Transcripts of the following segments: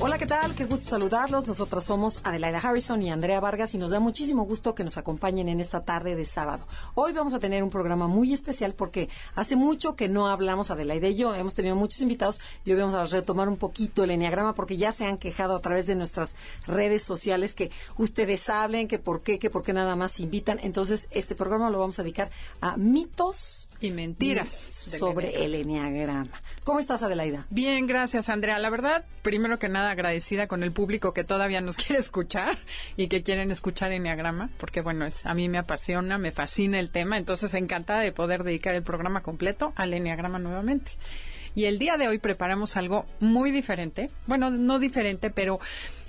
Hola, ¿qué tal? Qué gusto saludarlos. Nosotras somos Adelaida Harrison y Andrea Vargas y nos da muchísimo gusto que nos acompañen en esta tarde de sábado. Hoy vamos a tener un programa muy especial porque hace mucho que no hablamos, Adelaida y yo, hemos tenido muchos invitados y hoy vamos a retomar un poquito el enneagrama porque ya se han quejado a través de nuestras redes sociales que ustedes hablen, que por qué, que por qué nada más invitan. Entonces, este programa lo vamos a dedicar a mitos y mentiras sobre el enneagrama. ¿Cómo estás, Adelaida? Bien, gracias, Andrea. La verdad, primero que nada, agradecida con el público que todavía nos quiere escuchar y que quieren escuchar Enneagrama, porque bueno, es, a mí me apasiona, me fascina el tema, entonces encantada de poder dedicar el programa completo al Enneagrama nuevamente. Y el día de hoy preparamos algo muy diferente, bueno, no diferente, pero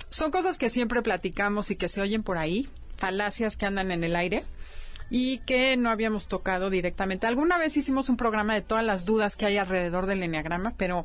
son cosas que siempre platicamos y que se oyen por ahí, falacias que andan en el aire y que no habíamos tocado directamente. Alguna vez hicimos un programa de todas las dudas que hay alrededor del enneagrama, pero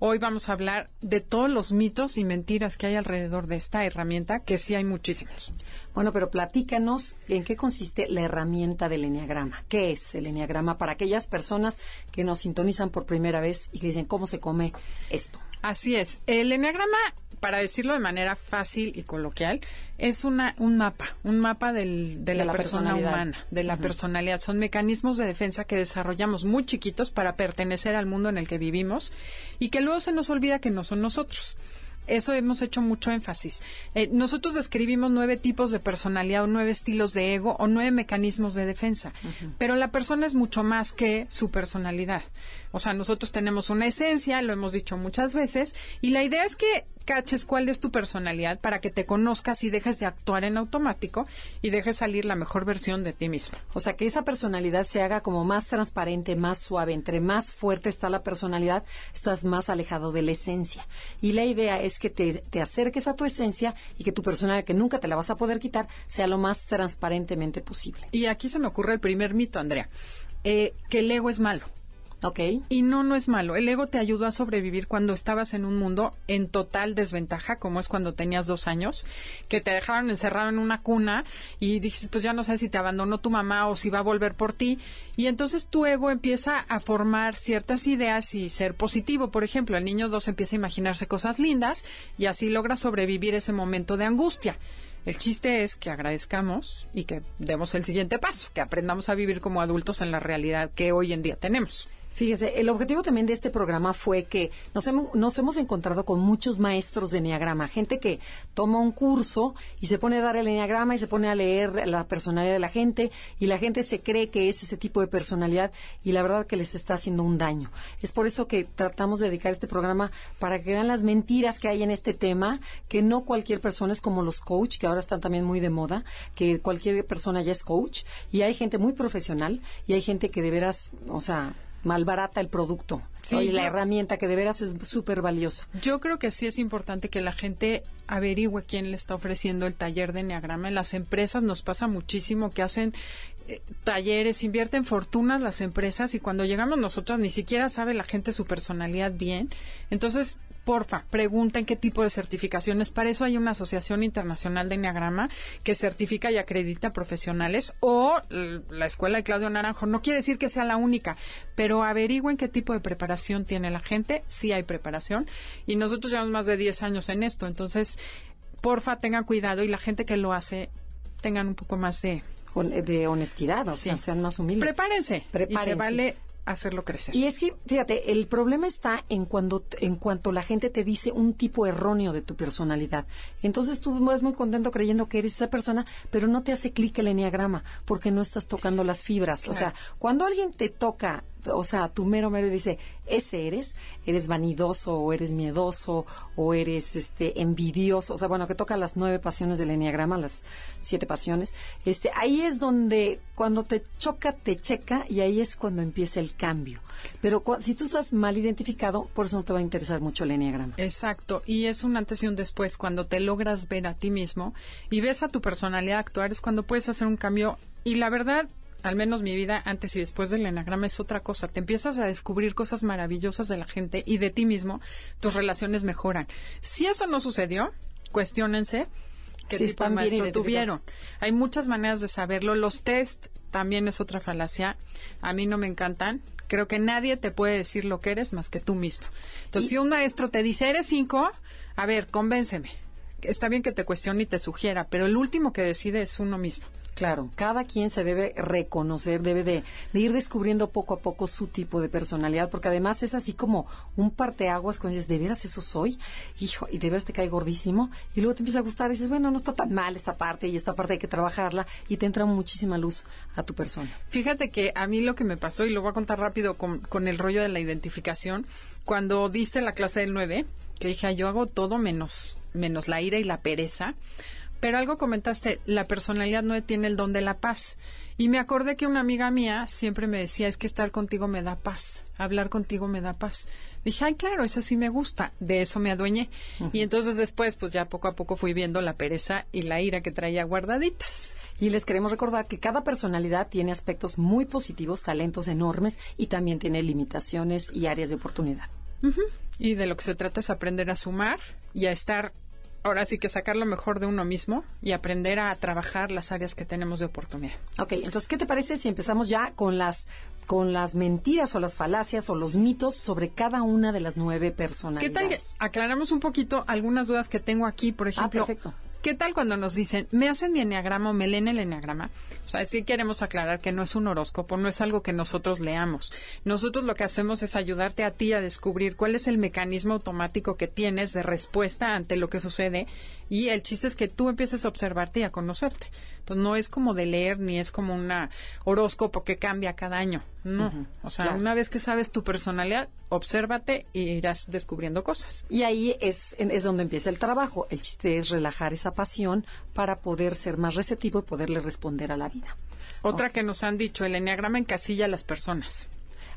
hoy vamos a hablar de todos los mitos y mentiras que hay alrededor de esta herramienta, que sí hay muchísimos. Bueno, pero platícanos en qué consiste la herramienta del enneagrama. ¿Qué es el enneagrama para aquellas personas que nos sintonizan por primera vez y que dicen cómo se come esto? Así es. El enneagrama para decirlo de manera fácil y coloquial, es una, un mapa, un mapa de, la, persona humana, de la personalidad. Son mecanismos de defensa que desarrollamos muy chiquitos para pertenecer al mundo en el que vivimos y que luego se nos olvida que no son nosotros eso hemos hecho mucho énfasis. Eh, nosotros describimos nueve tipos de personalidad o nueve estilos de ego o nueve mecanismos de defensa, pero la persona es mucho más que su personalidad. O sea, nosotros tenemos una esencia, lo hemos dicho muchas veces, y la idea es que caches cuál es tu personalidad para que te conozcas y dejes de actuar en automático y dejes salir la mejor versión de ti mismo. O sea, que esa personalidad se haga como más transparente, más suave. Entre más fuerte está la personalidad, estás más alejado de la esencia. Y la idea es que te, te acerques a tu esencia y que tu personalidad, que nunca te la vas a poder quitar, sea lo más transparentemente posible. Y aquí se me ocurre el primer mito, Andrea, eh, que el ego es malo. Y no, no es malo. El ego te ayudó a sobrevivir cuando estabas en un mundo en total desventaja, como es cuando tenías dos años, que te dejaron encerrado en una cuna y dices, pues ya no sé si te abandonó tu mamá o si va a volver por ti. Y entonces tu ego empieza a formar ciertas ideas y ser positivo. Por ejemplo, el niño dos empieza a imaginarse cosas lindas y así logra sobrevivir ese momento de angustia. El chiste es que agradezcamos y que demos el siguiente paso, que aprendamos a vivir como adultos en la realidad que hoy en día tenemos. Fíjese, el objetivo también de este programa fue que nos, nos hemos encontrado con muchos maestros de Enneagrama, gente que toma un curso y se pone a dar el Enneagrama y se pone a leer la personalidad de la gente y la gente se cree que es ese tipo de personalidad y la verdad que les está haciendo un daño. Es por eso que tratamos de dedicar este programa para que vean las mentiras que hay en este tema, que no cualquier persona es como los coach, que ahora están también muy de moda, que cualquier persona ya es coach y hay gente muy profesional y hay gente que de veras, o sea, malbarata el producto. y la herramienta que de veras es súper valiosa. Yo creo que sí es importante que la gente averigüe quién le está ofreciendo el taller de Enneagrama. En las empresas nos pasa muchísimo que hacen eh, talleres, invierten fortunas las empresas y cuando llegamos nosotros ni siquiera sabe la gente su personalidad bien. Entonces, porfa, pregunten qué tipo de certificaciones. Para eso hay una asociación internacional de Enneagrama que certifica y acredita profesionales o la escuela de Claudio Naranjo. No quiere decir que sea la única, pero averigüen qué tipo de preparación tiene la gente. Sí hay preparación y nosotros llevamos más de 10 años en esto. Entonces, porfa, tengan cuidado y la gente que lo hace tengan un poco más de de honestidad, o sea, sean más humildes. Prepárense. Prepárense. Y se vale hacerlo crecer. Y es que, fíjate, el problema está en cuando en cuanto la gente te dice un tipo erróneo de tu personalidad. Entonces tú vas muy contento creyendo que eres esa persona, pero no te hace clic el enneagrama porque no estás tocando las fibras. O sea, cuando alguien te toca o sea, tu mero mero dice, ese eres, eres vanidoso o eres miedoso o eres este envidioso, o sea, bueno, que toca las nueve pasiones del enneagrama, las siete pasiones. Este, ahí es donde cuando te choca te checa y ahí es cuando empieza el cambio. Pero si tú estás mal identificado, por eso no te va a interesar mucho el enneagrama. Exacto, y es un antes y un después cuando te logras ver a ti mismo y ves a tu personalidad actuar es cuando puedes hacer un cambio y la verdad al menos mi vida antes y después del enagrama es otra cosa. Te empiezas a descubrir cosas maravillosas de la gente y de ti mismo, tus relaciones mejoran. Si eso no sucedió, cuestionense qué tipo de maestro tuvieron. Hay muchas maneras de saberlo. Los test también es otra falacia. A mí no me encantan. Creo que nadie te puede decir lo que eres más que tú mismo. Entonces, si un maestro te dice, eres cinco, a ver, convénceme. Está bien que te cuestione y te sugiera, pero el último que decide es uno mismo. Claro, cada quien se debe reconocer, debe de, ir descubriendo poco a poco su tipo de personalidad, porque además es así como un parteaguas cuando dices, ¿de veras eso soy? Hijo, y de veras te cae gordísimo, y luego te empieza a gustar y dices, bueno, no está tan mal esta parte, y esta parte hay que trabajarla, y te entra muchísima luz a tu persona. Fíjate que a mí lo que me pasó, y lo voy a contar rápido con, con el rollo de la identificación, cuando diste la clase del 9, que dije, yo hago todo menos, menos la ira y la pereza, pero algo comentaste, la personalidad no tiene el don de la paz. Y me acordé que una amiga mía siempre me decía, es que estar contigo me da paz, hablar contigo me da paz. Dije, ay, claro, eso sí me gusta, de eso me adueñé. Y entonces después, pues ya poco a poco fui viendo la pereza y la ira que traía guardaditas. Y les queremos recordar que cada personalidad tiene aspectos muy positivos, talentos enormes y también tiene limitaciones y áreas de oportunidad. Y de lo que se trata es aprender a sumar y a estar ahora sí que sacar lo mejor de uno mismo y aprender a trabajar las áreas que tenemos de oportunidad. Ok, entonces, ¿qué te parece si empezamos ya con las con las mentiras o las falacias o los mitos sobre cada una de las nueve personalidades? ¿Qué tal? Aclaramos un poquito algunas dudas que tengo aquí, por ah, ejemplo. Ah, perfecto. ¿Qué tal cuando nos dicen, me hacen mi enneagrama o me leen el enneagrama? O sea, sí queremos aclarar que no es un horóscopo, no es algo que nosotros leamos. Nosotros lo que hacemos es ayudarte a ti a descubrir cuál es el mecanismo automático que tienes de respuesta ante lo que sucede y el chiste es que tú empieces a observarte y a conocerte. Entonces, no es como de leer ni es como un horóscopo que cambia cada año. No. O sea, una vez que sabes tu personalidad, obsérvate y irás descubriendo cosas. Y ahí es, es donde empieza el trabajo. El chiste es relajar esa pasión para poder ser más receptivo y poderle responder a la vida. Otra que nos han dicho, el enneagrama encasilla a las personas.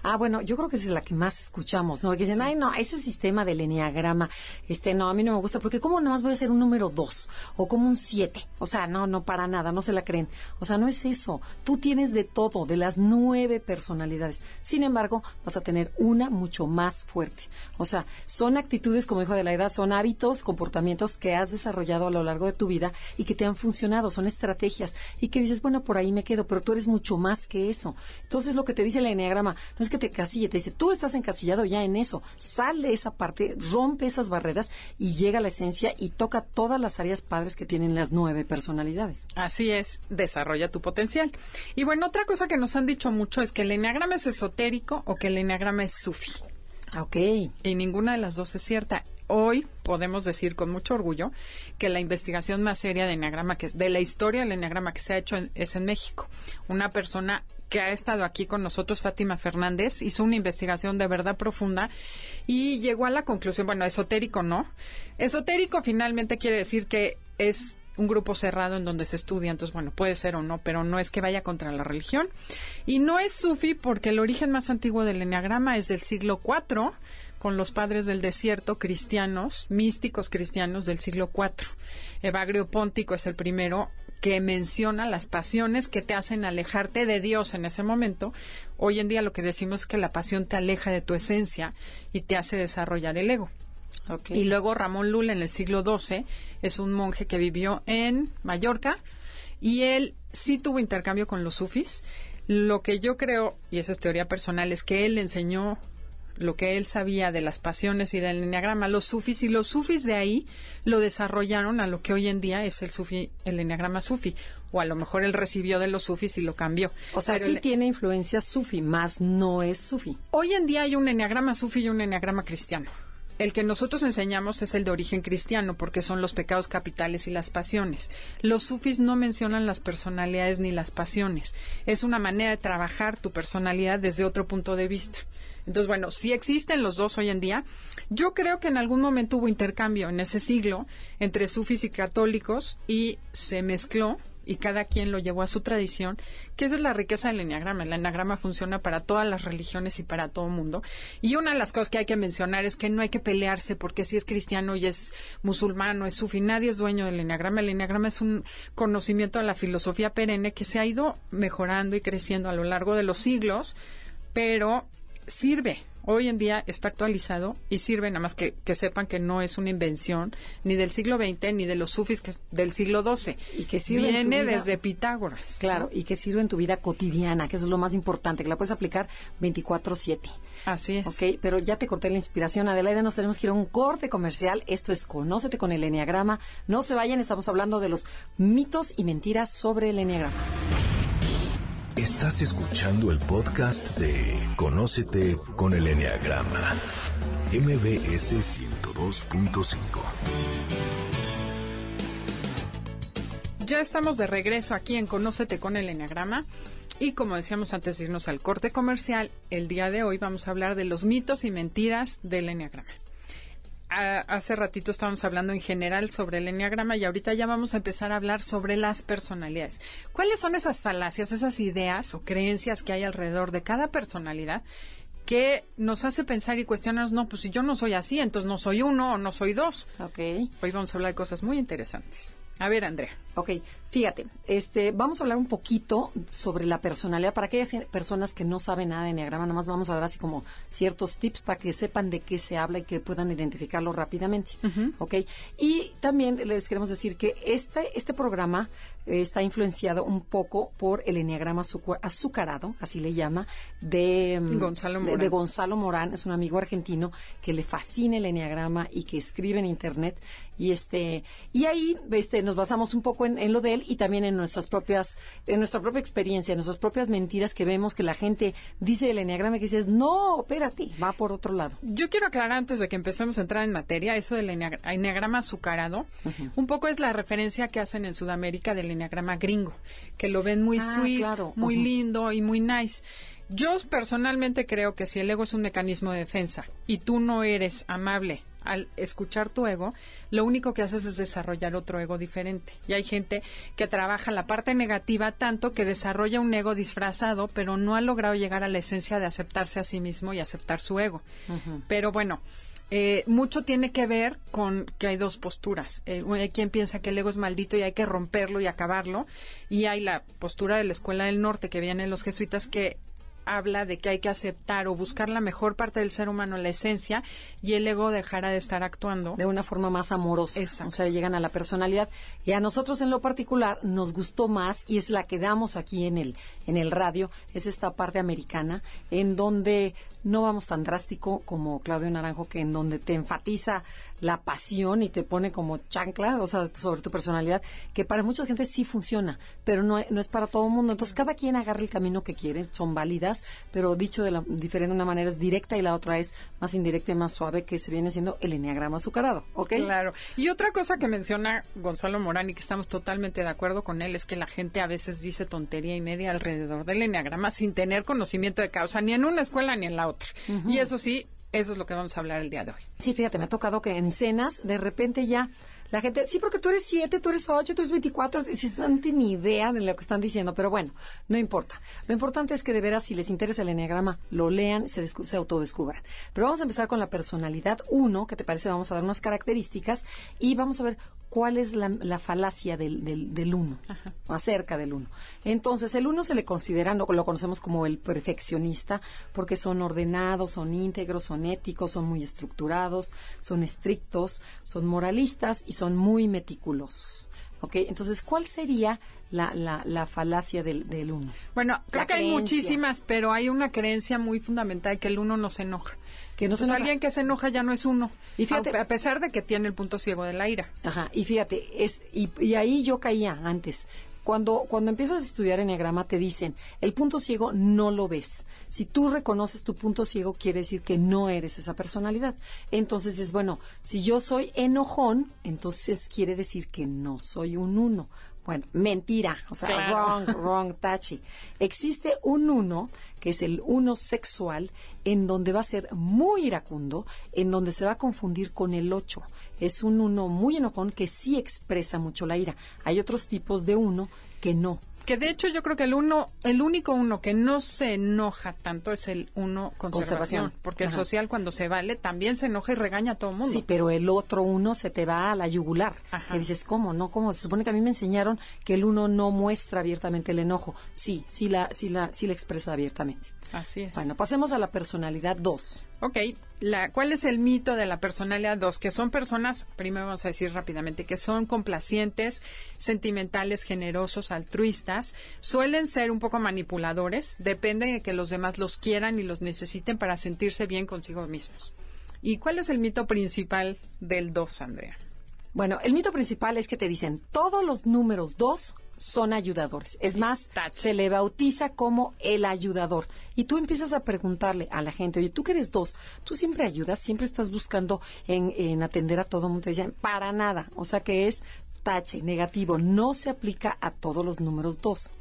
Ah, bueno, yo creo que esa es la que más escuchamos, ¿no? Que dicen, ay, no, ese sistema del eneagrama, este, no, a mí no me gusta, porque ¿cómo nomás voy a ser un número dos? O como un siete. O sea, no, no, para nada, no se la creen. O sea, no es eso. Tú tienes de todo, de las nueve personalidades. Sin embargo, vas a tener una mucho más fuerte. O sea, son actitudes, como dijo de la edad, son hábitos, comportamientos que has desarrollado a lo largo de tu vida y que te han funcionado, son estrategias. Y que dices, bueno, por ahí me quedo, pero tú eres mucho más que eso. Entonces, lo que te dice el eneagrama, no es que te casille, te dice, tú estás encasillado ya en eso, sale esa parte, rompe esas barreras y llega a la esencia y toca todas las áreas padres que tienen las nueve personalidades. Así es, desarrolla tu potencial. Y bueno, otra cosa que nos han dicho mucho es que el enneagrama es esotérico o que el enneagrama es sufi. Ah, ok. Y ninguna de las dos es cierta hoy podemos decir con mucho orgullo que la investigación más seria de enneagrama que es de la historia del enneagrama que se ha hecho es en México. Una persona que ha estado aquí con nosotros, Fátima Fernández, hizo una investigación de verdad profunda y llegó a la conclusión, bueno, esotérico no. Esotérico finalmente quiere decir que es un grupo cerrado en donde se estudia, entonces bueno, puede ser o no, pero no es que vaya contra la religión. Y no es sufi porque el origen más antiguo del enneagrama es del siglo IV, con los padres del desierto cristianos, místicos cristianos del siglo IV. Evagrio Póntico es el primero que menciona las pasiones que te hacen alejarte de Dios en ese momento. Hoy en día lo que decimos es que la pasión te aleja de tu esencia y te hace desarrollar el ego. Y luego Ramón Lula en el siglo XII es un monje que vivió en Mallorca y él sí tuvo intercambio con los sufis. Lo que yo creo, y esa es teoría personal, es que él le enseñó lo que él sabía de las pasiones y del enneagrama, los sufis, y los sufis de ahí lo desarrollaron a lo que hoy en día es el sufi, el enneagrama sufi, o a lo mejor él recibió de los sufis y lo cambió. O sea, sí tiene influencia sufi, más no es sufi. Hoy en día hay un enneagrama sufi y un enneagrama cristiano. el que nosotros enseñamos es el de origen cristiano, porque son los pecados capitales y las pasiones. Los sufis no mencionan las personalidades ni las pasiones. Es una manera de trabajar tu personalidad desde otro punto de vista. Entonces, bueno, si existen los dos hoy en día. Yo creo que en algún momento hubo intercambio en ese siglo entre sufis y católicos y se mezcló y cada quien lo llevó a su tradición, que esa es la riqueza del enneagrama. El enneagrama funciona para todas las religiones y para todo mundo. Y una de las cosas que hay que mencionar es que no hay que pelearse porque si es cristiano y es musulmán o es sufi, nadie es dueño del enneagrama. El enneagrama es un conocimiento de la filosofía perenne que se ha ido mejorando y creciendo a lo largo de los siglos, pero sirve hoy en día está actualizado y sirve nada más que, que, sepan que no es una invención ni del siglo XX ni de los sufis que del siglo XII. Y que sirve Viene desde Pitágoras. Claro, y que sirve en tu vida cotidiana, que eso es lo más importante, que la puedes aplicar 24-7. Así es. Ok, pero ya te corté la inspiración. Adelaida, nos tenemos que ir a un corte comercial. Esto es Conócete con el Enneagrama. No se vayan, estamos hablando de los mitos y mentiras sobre el Enneagrama. Estás escuchando el podcast de Conócete con el Enneagrama, MBS 102.5. Ya estamos de regreso aquí en Conócete con el Enneagrama. Y como decíamos antes de irnos al corte comercial, el día de hoy vamos a hablar de los mitos y mentiras del Enneagrama hace ratito estábamos hablando en general sobre el enneagrama y ahorita ya vamos a empezar a hablar sobre las personalidades. ¿Cuáles son esas falacias, esas ideas o creencias que hay alrededor de cada personalidad que nos hace pensar y cuestionarnos, no, pues si yo no soy así, entonces no soy uno o no soy dos? Ok. Hoy vamos a hablar de cosas muy interesantes. A ver, Andrea. Ok, fíjate, este, vamos a hablar un poquito sobre la personalidad para aquellas personas que no saben nada de Enneagrama, nomás vamos a dar así como ciertos tips para que sepan de qué se habla y que puedan identificarlo rápidamente. Ok, y también les queremos decir que este, este programa eh, está influenciado un poco por el Enneagrama azucarado, así le llama, de mm, Gonzalo Morán. De, Gonzalo Morán, es un amigo argentino que le fascina el Enneagrama y que escribe en Internet. Y este, y ahí, este, nos basamos un poco en, lo de él y también en nuestras propias, en nuestra propia experiencia, en nuestras propias mentiras que vemos que la gente dice el enneagrama que dices, no, espérate, va por otro lado. Yo quiero aclarar antes de que empecemos a entrar en materia, eso del enneagrama azucarado, un poco es la referencia que hacen en Sudamérica del enneagrama gringo, que lo ven muy ah, sweet, muy lindo y muy nice. Yo personalmente creo que si el ego es un mecanismo de defensa y tú no eres amable, al escuchar tu ego, lo único que haces es desarrollar otro ego diferente. Y hay gente que trabaja la parte negativa tanto que desarrolla un ego disfrazado, pero no ha logrado llegar a la esencia de aceptarse a sí mismo y aceptar su ego. Pero bueno, eh, mucho tiene que ver con que hay dos posturas. Eh, hay quien piensa que el ego es maldito y hay que romperlo y acabarlo. Y hay la postura de la Escuela del Norte que vienen los jesuitas que habla de que hay que aceptar o buscar la mejor parte del ser humano, la esencia, y el ego dejará de estar actuando. De una forma más amorosa. O sea, llegan a la personalidad. Y a nosotros en lo particular nos gustó más, y es la que damos aquí en el, en el radio, es esta parte americana, en donde no vamos tan drástico como Claudio Naranjo, que en donde te enfatiza la pasión y te pone como chancla, o sea, sobre tu personalidad, que para mucha gente sí funciona, pero no, no es para todo el mundo. Entonces, cada quien agarra el camino que quiere, son válidas, pero dicho de la diferente una manera es directa y la otra es más indirecta y más suave, que se viene siendo el eneagrama azucarado, ¿ok? Claro. Y otra cosa que menciona Gonzalo Morán y que estamos totalmente de acuerdo con él es que la gente a veces dice tontería y media alrededor del eneagrama sin tener conocimiento de causa, ni en una escuela ni en la otra. Y eso sí, eso es lo que vamos a hablar el día de hoy. Sí, fíjate, me ha tocado que en cenas de repente ya la gente, sí, porque tú eres 7, tú eres 8, tú eres 24, si no tienen idea de lo que están diciendo, pero bueno, no importa. Lo importante es que de veras, si les interesa el enneagrama, lo lean, se, se autodescubran. Pero vamos a empezar con la personalidad 1, que te parece, vamos a dar unas características y vamos a ver cuál es la, falacia del, del, uno, acerca del uno. Entonces, el uno se le considera, lo, lo conocemos como el perfeccionista, porque son ordenados, son íntegros, son éticos, son muy estructurados, son estrictos, son moralistas y son muy meticulosos. ¿Ok? Entonces, ¿cuál sería la, la, la falacia del, del, uno? Bueno, creo que hay muchísimas, pero hay una creencia muy fundamental que el uno no se enoja que no pues alguien que se enoja ya no es uno. Y fíjate, a pesar de que tiene el punto ciego de la ira. Ajá, y fíjate, es y, y ahí yo caía antes cuando, cuando empiezas a estudiar Enneagrama te dicen, el punto ciego no lo ves. Si tú reconoces tu punto ciego, quiere decir que no eres esa personalidad. Entonces es, bueno, si yo soy enojón, entonces quiere decir que no soy un uno. Bueno, mentira, o sea, wrong, wrong, tachi. Existe un uno, que es el uno sexual, en donde va a ser muy iracundo, en donde se va a confundir con el ocho. Es un uno muy enojón que sí expresa mucho la ira. Hay otros tipos de uno que no. Que de hecho yo creo que el uno, el único uno que no se enoja tanto es el uno conservación, porque el social cuando se vale también se enoja y regaña a todo el mundo. Sí, pero el otro uno se te va a la yugular. Que dices, ¿cómo? No, ¿cómo? Se supone que a mí me enseñaron que el uno no muestra abiertamente el enojo. Sí, sí la, sí la, sí la expresa abiertamente. Así es. Bueno, pasemos a la personalidad 2. Ok, la, ¿cuál es el mito de la personalidad 2? Que son personas, primero vamos a decir rápidamente, que son complacientes, sentimentales, generosos, altruistas, suelen ser un poco manipuladores, depende de que los demás los quieran y los necesiten para sentirse bien consigo mismos. ¿Y cuál es el mito principal del 2, Andrea? Bueno, el mito principal es que te dicen todos los números 2 son ayudadores. Es más, se le bautiza como el ayudador. Y tú empiezas a preguntarle a la gente, oye, tú que eres dos, tú siempre ayudas, siempre estás buscando en, atender a todo el mundo. Te dicen, para nada. O sea que es tache, negativo. No se aplica a todos los números dos.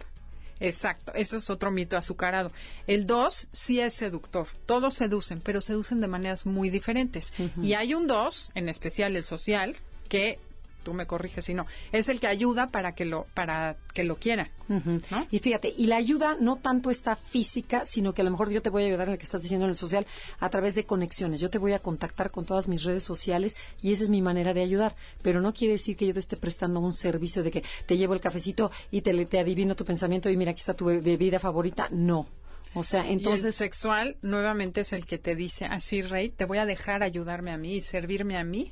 Exacto, eso es otro mito azucarado. El dos sí es seductor, todos seducen, pero seducen de maneras muy diferentes. Y hay un dos, en especial el social, que tú me corriges si no, es el que ayuda para que lo, para que lo quiera. Y fíjate, y la ayuda no tanto está física, sino que a lo mejor yo te voy a ayudar en lo que estás diciendo en el social a través de conexiones. Yo te voy a contactar con todas mis redes sociales y esa es mi manera de ayudar. Pero no quiere decir que yo te esté prestando un servicio de que te llevo el cafecito y te, te adivino tu pensamiento y mira, aquí está tu bebida favorita. No. O sea, entonces... sexual nuevamente es el que te dice, así, Rey, te voy a dejar ayudarme a mí y servirme a mí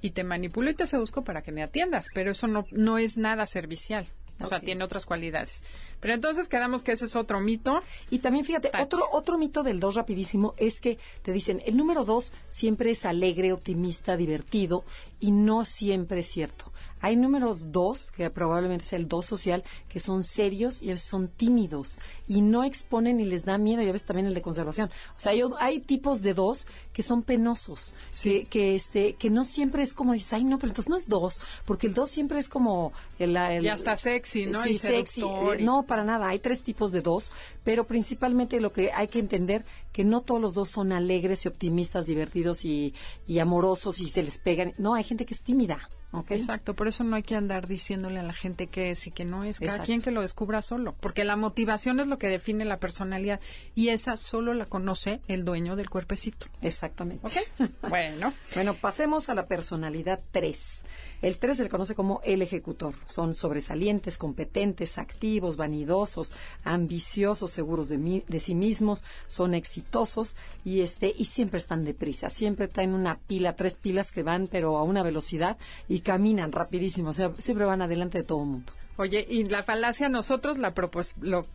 y te manipulo y te seduzco para que me atiendas, pero eso no, no es nada servicial. O sea, tiene otras cualidades. Pero entonces quedamos que ese es otro mito. Y también fíjate, otro, otro mito del 2 rapidísimo es que te dicen, el número 2 siempre es alegre, optimista, divertido y no siempre es cierto. Hay números dos, que probablemente sea el dos social, que son serios y a veces son tímidos y no exponen y les da miedo y a veces también el de conservación. O sea, hay, tipos de dos que son penosos, que, que, este, que no siempre es como dices, ay, no, pero entonces no es dos, porque el dos siempre es como el... el ya está sexy, ¿no? Sí, sexy. Eh, no, para nada. Hay tres tipos de dos, pero principalmente lo que hay que entender que no todos los dos son alegres y optimistas, divertidos y, y amorosos y se les pegan. No, hay gente que es tímida. Exacto, por eso no hay que andar diciéndole a la gente qué es y que no es, cada quien que lo descubra solo, porque la motivación es lo que define la personalidad y esa solo la conoce el dueño del cuerpecito. Exactamente. bueno. Bueno, pasemos a la personalidad 3. El 3 se le conoce como el ejecutor. Son sobresalientes, competentes, activos, vanidosos, ambiciosos, seguros de, de sí mismos, son exitosos y este y siempre están deprisa. Siempre traen una pila, tres pilas que van pero a una velocidad y caminan rapidísimo. O sea, siempre van adelante de todo el mundo. Oye, y la falacia nosotros la,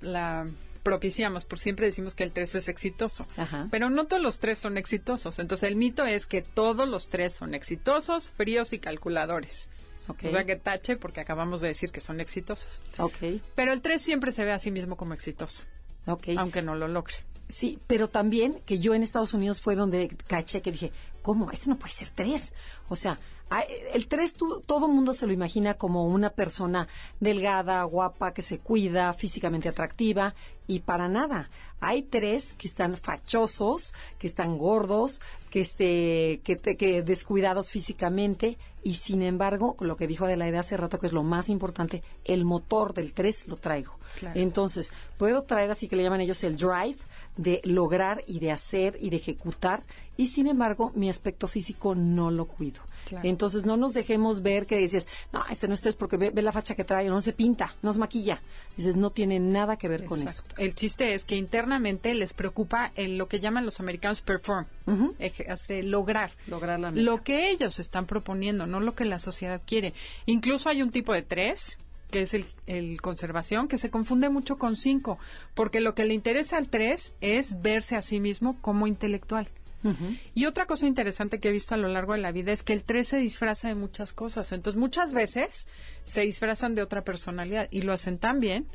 la propiciamos, por siempre decimos que el 3 es exitoso, pero no todos los tres son exitosos. Entonces el mito es que todos los tres son exitosos, fríos y calculadores. O sea que tache porque acabamos de decir que son exitosos. Okay. Pero el 3 siempre se ve a sí mismo como exitoso. Okay. Aunque no lo logre. Sí, pero también que yo en Estados Unidos fue donde caché que dije, ¿cómo? Este no puede ser 3. O sea, el 3 todo el mundo se lo imagina como una persona delgada, guapa, que se cuida, físicamente atractiva, y para nada. Hay tres que están fachosos, que están gordos, que, este, que, que descuidados físicamente, y sin embargo, lo que dijo Adelaide hace rato, que es lo más importante, el motor del 3 lo traigo. Entonces, puedo traer así que le llaman ellos el drive de lograr y de hacer y de ejecutar, y sin embargo, mi aspecto físico no lo cuido. Entonces no nos dejemos ver que dices, no, este no es porque ve, la facha que trae, no se pinta, no se maquilla. Dices, no tiene nada que ver con eso. El chiste es que internamente les preocupa lo que llaman los americanos perform, lograr. Lograr la Lo que ellos están proponiendo, no lo que la sociedad quiere. Incluso hay un tipo de tres que es el, el, conservación, que se confunde mucho con cinco, porque lo que le interesa al tres es verse a sí mismo como intelectual. Y otra cosa interesante que he visto a lo largo de la vida es que el 3 se disfraza de muchas cosas. Entonces, muchas veces se disfrazan de otra personalidad y lo hacen tan bien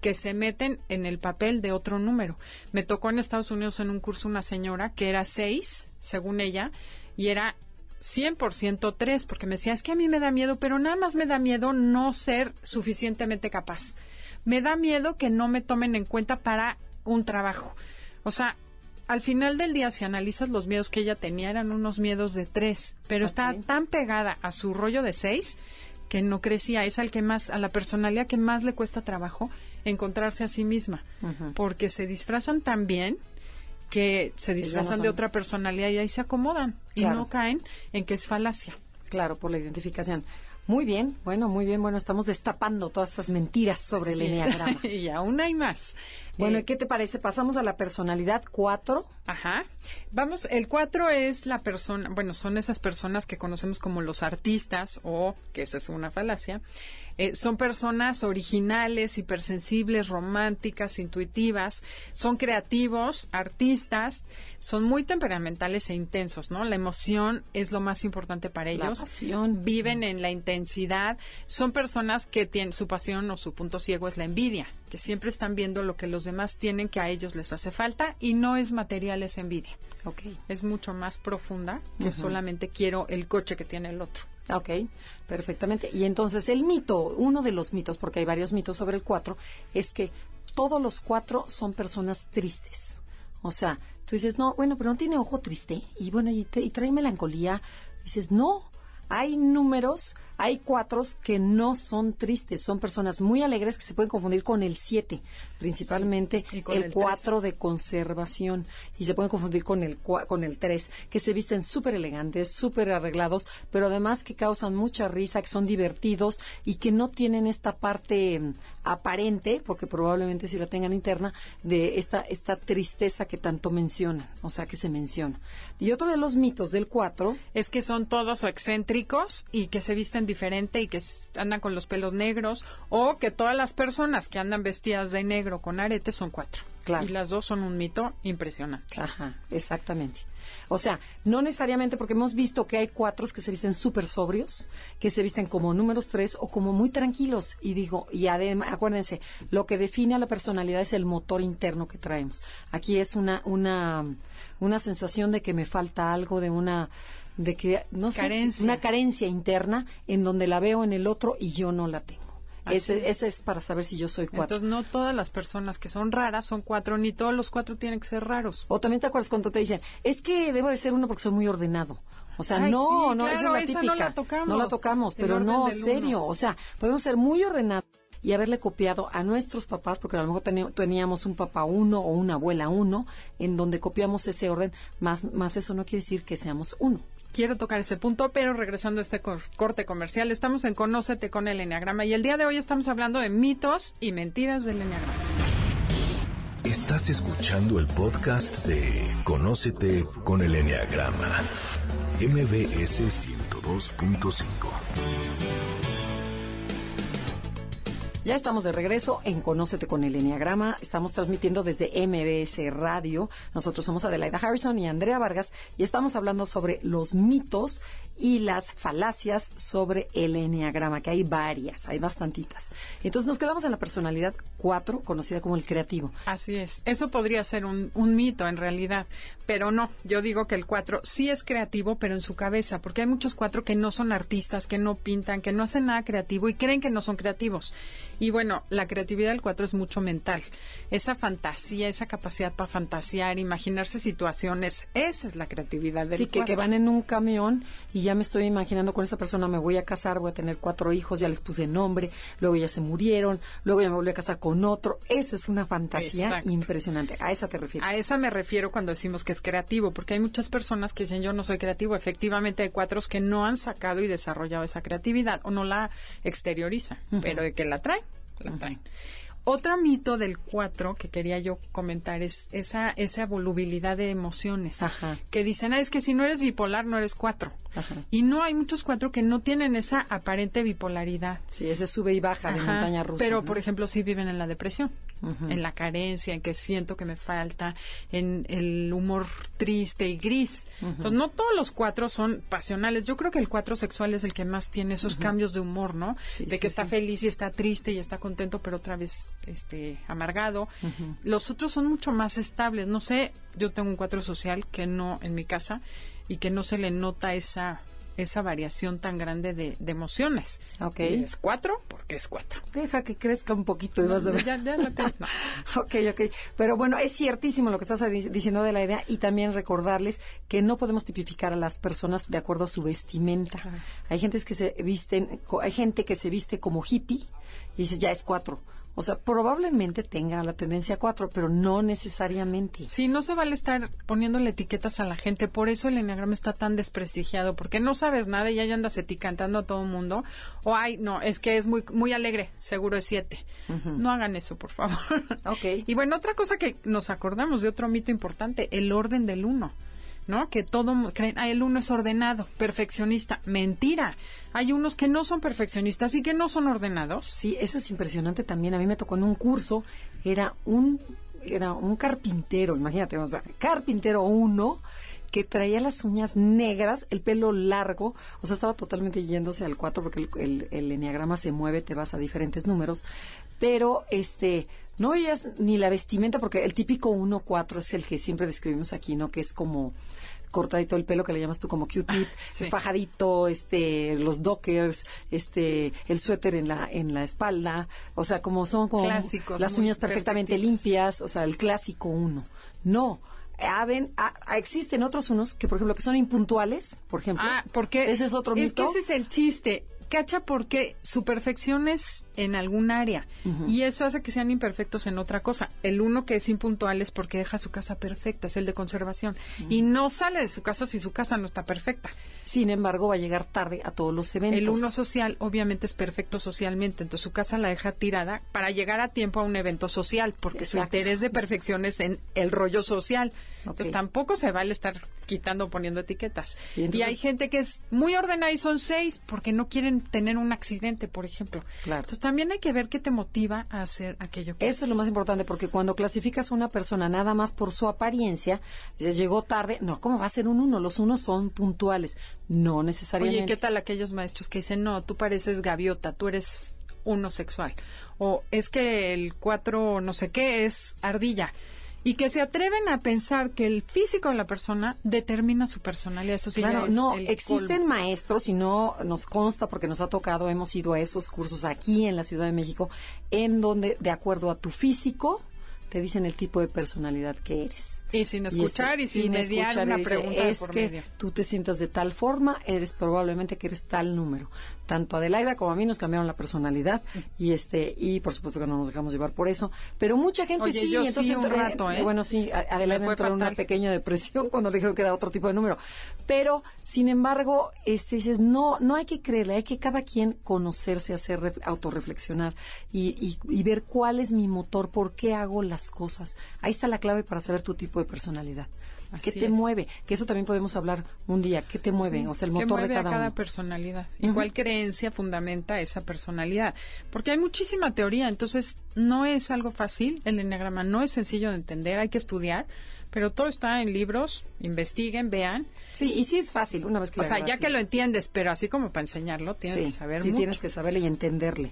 que se meten en el papel de otro número. Me tocó en Estados Unidos en un curso una señora que era 6, según ella, y era 100% 3, porque me decía, es que a mí me da miedo, pero nada más me da miedo no ser suficientemente capaz. Me da miedo que no me tomen en cuenta para un trabajo. O sea, al final del día, si analizas los miedos que ella tenía, eran unos miedos de 3, pero está tan pegada a su rollo de 6 que no crecía. Es al que más, a la personalidad que más le cuesta trabajo encontrarse a sí misma, porque se disfrazan tan bien que se disfrazan de otra personalidad y ahí se acomodan y no caen en que es falacia. Claro, por la identificación. Muy bien, bueno, muy bien. Bueno, estamos destapando todas estas mentiras sobre el enneagrama. y aún hay más. Bueno, eh, ¿qué te parece? Pasamos a la personalidad 4. Ajá. Vamos, el 4 es la persona, bueno, son esas personas que conocemos como los artistas o, que esa es una falacia, eh, son personas originales, hipersensibles, románticas, intuitivas, son creativos, artistas, son muy temperamentales e intensos, ¿no? La emoción es lo más importante para ellos. La pasión. Viven en la intensidad. Son personas que tienen su pasión o su punto ciego es la envidia, que siempre están viendo lo que los demás tienen que a ellos les hace falta y no es material, es envidia. Okay. Es mucho más profunda que solamente quiero el coche que tiene el otro. Ok, perfectamente. Y entonces el mito, uno de los mitos, porque hay varios mitos sobre el cuatro, es que todos los cuatro son personas tristes. O sea, tú dices, no, bueno, pero no tiene ojo triste. Y bueno, y, y trae melancolía. Dices, no, hay números hay cuatros que no son tristes, son personas muy alegres que se pueden confundir con el siete, principalmente el cuatro de conservación y se pueden confundir con el con el tres, que se visten súper elegantes, súper arreglados, pero además que causan mucha risa, que son divertidos y que no tienen esta parte mm, aparente, porque probablemente si la tengan interna, de esta esta tristeza que tanto mencionan, o sea, que se menciona. Y otro de los mitos del cuatro es que son todos excéntricos y que se visten diferente y que andan con los pelos negros o que todas las personas que andan vestidas de negro con aretes son cuatro. Y las dos son un mito impresionante. Ajá, exactamente. O sea, no necesariamente porque hemos visto que hay cuatro que se visten súper sobrios, que se visten como números tres o como muy tranquilos. Y digo, y además, acuérdense, lo que define a la personalidad es el motor interno que traemos. Aquí es una, una, una sensación de que me falta algo, de una de que, no sé, una carencia interna en donde la veo en el otro y yo no la tengo. Ese es. para saber si yo soy cuatro. Entonces, no todas las personas que son raras son cuatro, ni todos los cuatro tienen que ser raros. O también te acuerdas cuando te dicen, es que debo de ser uno porque soy muy ordenado. O sea, no, no, esa es la típica. no la tocamos. No la tocamos, pero no, serio. O sea, podemos ser muy ordenados y haberle copiado a nuestros papás, porque a lo mejor teníamos un papá uno o una abuela uno, en donde copiamos ese orden, más, más eso no quiere decir que seamos uno quiero tocar ese punto, pero regresando a este corte comercial, estamos en Conócete con el Enneagrama y el día de hoy estamos hablando de mitos y mentiras del Enneagrama. Estás escuchando el podcast de Conócete con el Enneagrama, MBS 102.5. Ya estamos de regreso en Conócete con el Enneagrama. Estamos transmitiendo desde MBS Radio. Nosotros somos Adelaida Harrison y Andrea Vargas y estamos hablando sobre los mitos y las falacias sobre el Enneagrama, que hay varias, hay bastantitas. Entonces nos quedamos en la personalidad 4, conocida como el creativo. Así es. Eso podría ser un, un mito en realidad, pero no. Yo digo que el 4 sí es creativo, pero en su cabeza, porque hay muchos 4 que no son artistas, que no pintan, que no hacen nada creativo y creen que no son creativos. Y bueno, la creatividad del 4 es mucho mental. Esa fantasía, esa capacidad para fantasear, imaginarse situaciones, esa es la creatividad del Sí, que, que van en un camión y ya me estoy imaginando con esa persona, me voy a casar, voy a tener cuatro hijos, ya les puse nombre, luego ya se murieron, luego ya me volví a casar con otro. Esa es una fantasía impresionante. ¿A esa te refieres? A esa me refiero cuando decimos que es creativo, porque hay muchas personas que dicen yo no soy creativo. Efectivamente hay cuatro que no han sacado y desarrollado esa creatividad o no la exteriorizan, pero de que la traen la traen. Otro mito del 4 que quería yo comentar es esa, esa volubilidad de emociones. Que dicen, ah, es que si no eres bipolar, no eres 4. Y no, hay muchos 4 que no tienen esa aparente bipolaridad. Sí, ese sube y baja de montaña rusa. Pero, por ejemplo, sí viven en la depresión. en la carencia, en que siento que me falta, en el humor triste y gris. Entonces, no todos los cuatro son pasionales. Yo creo que el cuatro sexual es el que más tiene esos cambios de humor, ¿no? de que está feliz y está triste y está contento, pero otra vez este amargado. Los otros son mucho más estables. No sé, yo tengo un cuatro social que no en mi casa y que no se le nota esa esa variación tan grande de, emociones. Ok. es cuatro porque es cuatro. Deja que crezca un poquito y vas a ver. Ya, ya ok, ok. Pero bueno, es ciertísimo lo que estás diciendo de la idea y también recordarles que no podemos tipificar a las personas de acuerdo a su vestimenta. Hay gente que se visten, hay gente que se viste como hippie y dices, ya es cuatro o sea, probablemente tenga la tendencia 4, pero no necesariamente. Sí, no se vale estar poniéndole etiquetas a la gente. Por eso el enneagrama está tan desprestigiado, porque no sabes nada y ya andas etiquetando a todo el mundo. O, ay, no, es que es muy, muy alegre, seguro es 7. No hagan eso, por favor. Ok. y bueno, otra cosa que nos acordamos de otro mito importante, el orden del uno. ¿No? Que todo creen, ah, el uno es ordenado, perfeccionista. Mentira. Hay unos que no son perfeccionistas y que no son ordenados. Sí, eso es impresionante también. A mí me tocó en un curso, era un era un carpintero, imagínate, o sea, carpintero uno que traía las uñas negras, el pelo largo, o sea, estaba totalmente yéndose al 4 porque el, el, enneagrama se mueve, te vas a diferentes números, pero este, no veías ni la vestimenta porque el típico 1-4 es el que siempre describimos aquí, ¿no? Que es como cortadito el pelo que le llamas tú como Q-tip, fajadito, este, los dockers, este, el suéter en la en la espalda, o sea, como son como Clásicos, las uñas perfectamente limpias, o sea, el clásico uno. No, existen otros unos que, por ejemplo, que son impuntuales, por ejemplo. Ah, porque ese es otro mito. Es que ese es el chiste cacha porque su perfección es en algún área y eso hace que sean imperfectos en otra cosa. El uno que es impuntual es porque deja su casa perfecta, es el de conservación y no sale de su casa si su casa no está perfecta. Sin embargo, va a llegar tarde a todos los eventos. El uno social obviamente es perfecto socialmente, entonces su casa la deja tirada para llegar a tiempo a un evento social porque su interés de perfección es en el rollo social. Entonces tampoco se vale estar quitando, poniendo etiquetas. Y hay gente que es muy ordenada y son seis porque no quieren tener un accidente, por ejemplo. Claro. Entonces también hay que ver qué te motiva a hacer aquello que Eso es lo más importante, porque cuando clasificas a una persona nada más por su apariencia, dices, llegó tarde, no, ¿cómo va a ser un uno? Los unos son puntuales, no necesariamente. Oye, ¿qué tal aquellos maestros que dicen, no, tú pareces gaviota, tú eres uno sexual? O es que el cuatro no sé qué es ardilla y que se atreven a pensar que el físico de la persona determina su personalidad. Eso sí claro, no, existen maestros y no nos consta porque nos ha tocado, hemos ido a esos cursos aquí en la Ciudad de México, en donde de acuerdo a tu físico te dicen el tipo de personalidad que eres. Y sin escuchar y, sin, mediar una pregunta es que tú te sientas de tal forma, eres probablemente que eres tal número. Tanto Adelaida como a mí nos cambiaron la personalidad y este y por supuesto que no nos dejamos llevar por eso, pero mucha gente sí, entonces un rato, ¿eh? bueno, sí, Adelaida entró en una pequeña depresión cuando le dijeron que era otro tipo de número. Pero sin embargo, este dices, no no hay que creerle, hay que cada quien conocerse, hacer autorreflexionar y, y ver cuál es mi motor, por qué hago las cosas. Ahí está la clave para saber tu tipo de personalidad. ¿Qué te mueve? Que eso también podemos hablar un día. ¿Qué te mueve? o sea, el motor de cada, a cada personalidad. Igual creencia fundamenta esa personalidad. Porque hay muchísima teoría, entonces no es algo fácil. El enneagrama no es sencillo de entender, hay que estudiar. Pero todo está en libros, investiguen, vean. Sí, y sí es fácil una vez que O sea, ya que lo entiendes, pero así como para enseñarlo, tienes que saber Sí, tienes que saberle y entenderle.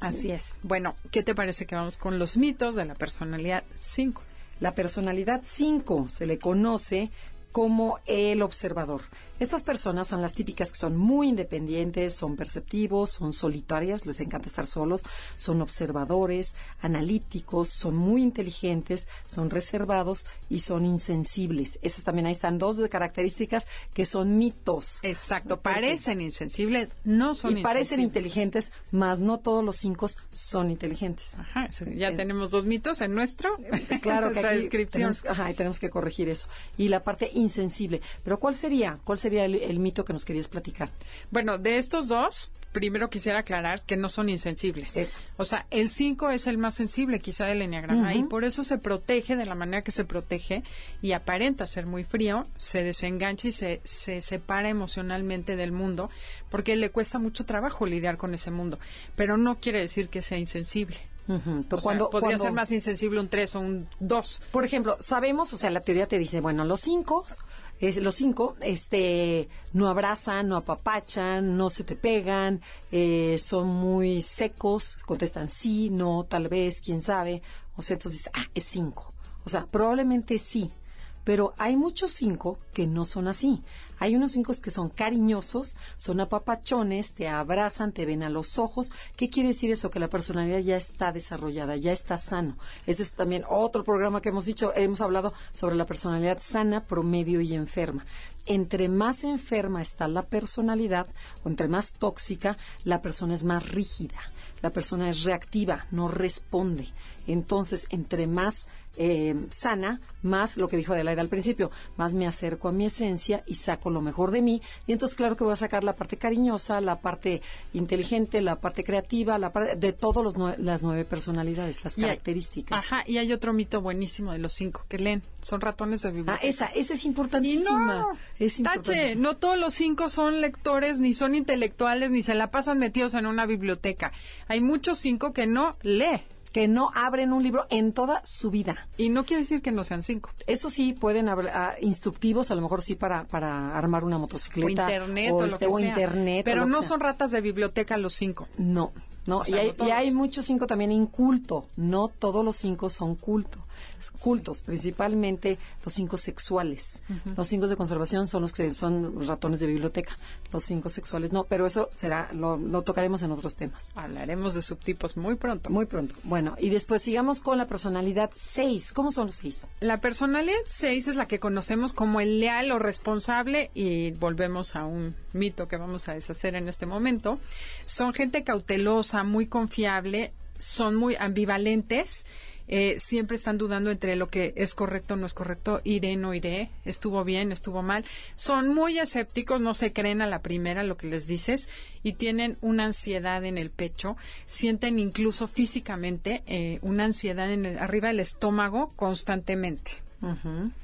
Así es. Bueno, ¿qué te parece que vamos con los mitos de la personalidad 5? La personalidad 5 se le conoce como el observador. Estas personas son las típicas que son muy independientes, son perceptivos, son solitarias, les encanta estar solos, son observadores, analíticos, son muy inteligentes, son reservados y son insensibles. Esas también ahí están dos de características que son mitos. Exacto, parecen insensibles, no son y parecen inteligentes, mas no todos los cinco son inteligentes. Ajá, ya eh, tenemos dos mitos en nuestro, claro que descripción. Tenemos, ajá, y tenemos que corregir eso. Y la parte insensible, pero ¿cuál sería? ¿Cuál sería el, mito que nos querías platicar? Bueno, de estos dos, primero quisiera aclarar que no son insensibles. O sea, el 5 es el más sensible quizá del enneagrama y por eso se protege de la manera que se protege y aparenta ser muy frío, se desengancha y se, se separa emocionalmente del mundo porque le cuesta mucho trabajo lidiar con ese mundo, pero no quiere decir que sea insensible. cuando, podría ser más insensible un 3 o un 2. Por ejemplo, sabemos, o sea, la teoría te dice, bueno, los 5 es, los cinco, este, no abrazan, no apapachan, no se te pegan, eh, son muy secos, contestan sí, no, tal vez, quién sabe. O sea, entonces, ah, es cinco. O sea, probablemente sí, pero hay muchos cinco que no son así. Hay unos cinco que son cariñosos, son apapachones, te abrazan, te ven a los ojos. ¿Qué quiere decir eso? Que la personalidad ya está desarrollada, ya está sano. Ese es también otro programa que hemos dicho, hemos hablado sobre la personalidad sana, promedio y enferma entre más enferma está la personalidad o entre más tóxica, la persona es más rígida, la persona es reactiva, no responde. Entonces, entre más eh, sana, más lo que dijo Adelaida al principio, más me acerco a mi esencia y saco lo mejor de mí. Y entonces, claro que voy a sacar la parte cariñosa, la parte inteligente, la parte creativa, la parte de todas las nueve personalidades, las características. ajá, y hay otro mito buenísimo de los cinco que leen, son ratones de biblioteca. Ah, esa, esa es importantísima. no, es tache, no todos los cinco son lectores, ni son intelectuales, ni se la pasan metidos en una biblioteca. Hay muchos cinco que no lee que no abren un libro en toda su vida. Y no quiere decir que no sean cinco. Eso sí, pueden haber ah, instructivos, a lo mejor sí para, para armar una motocicleta. O internet o, este, que internet. Pero no son ratas de biblioteca los cinco. No, no. y, hay, y hay muchos cinco también inculto. No todos los cinco son culto cultos, principalmente los cinco sexuales. Los cinco de conservación son los que son ratones de biblioteca. Los cinco sexuales no, pero eso será lo, tocaremos en otros temas. Hablaremos de subtipos muy pronto. Muy pronto. Bueno, y después sigamos con la personalidad 6. ¿Cómo son los seis? La personalidad 6 es la que conocemos como el leal o responsable y volvemos a un mito que vamos a deshacer en este momento. Son gente cautelosa, muy confiable, son muy ambivalentes eh, siempre están dudando entre lo que es correcto o no es correcto, iré, no iré, estuvo bien, estuvo mal. Son muy escépticos, no se creen a la primera lo que les dices y tienen una ansiedad en el pecho, sienten incluso físicamente eh, una ansiedad en arriba del estómago constantemente.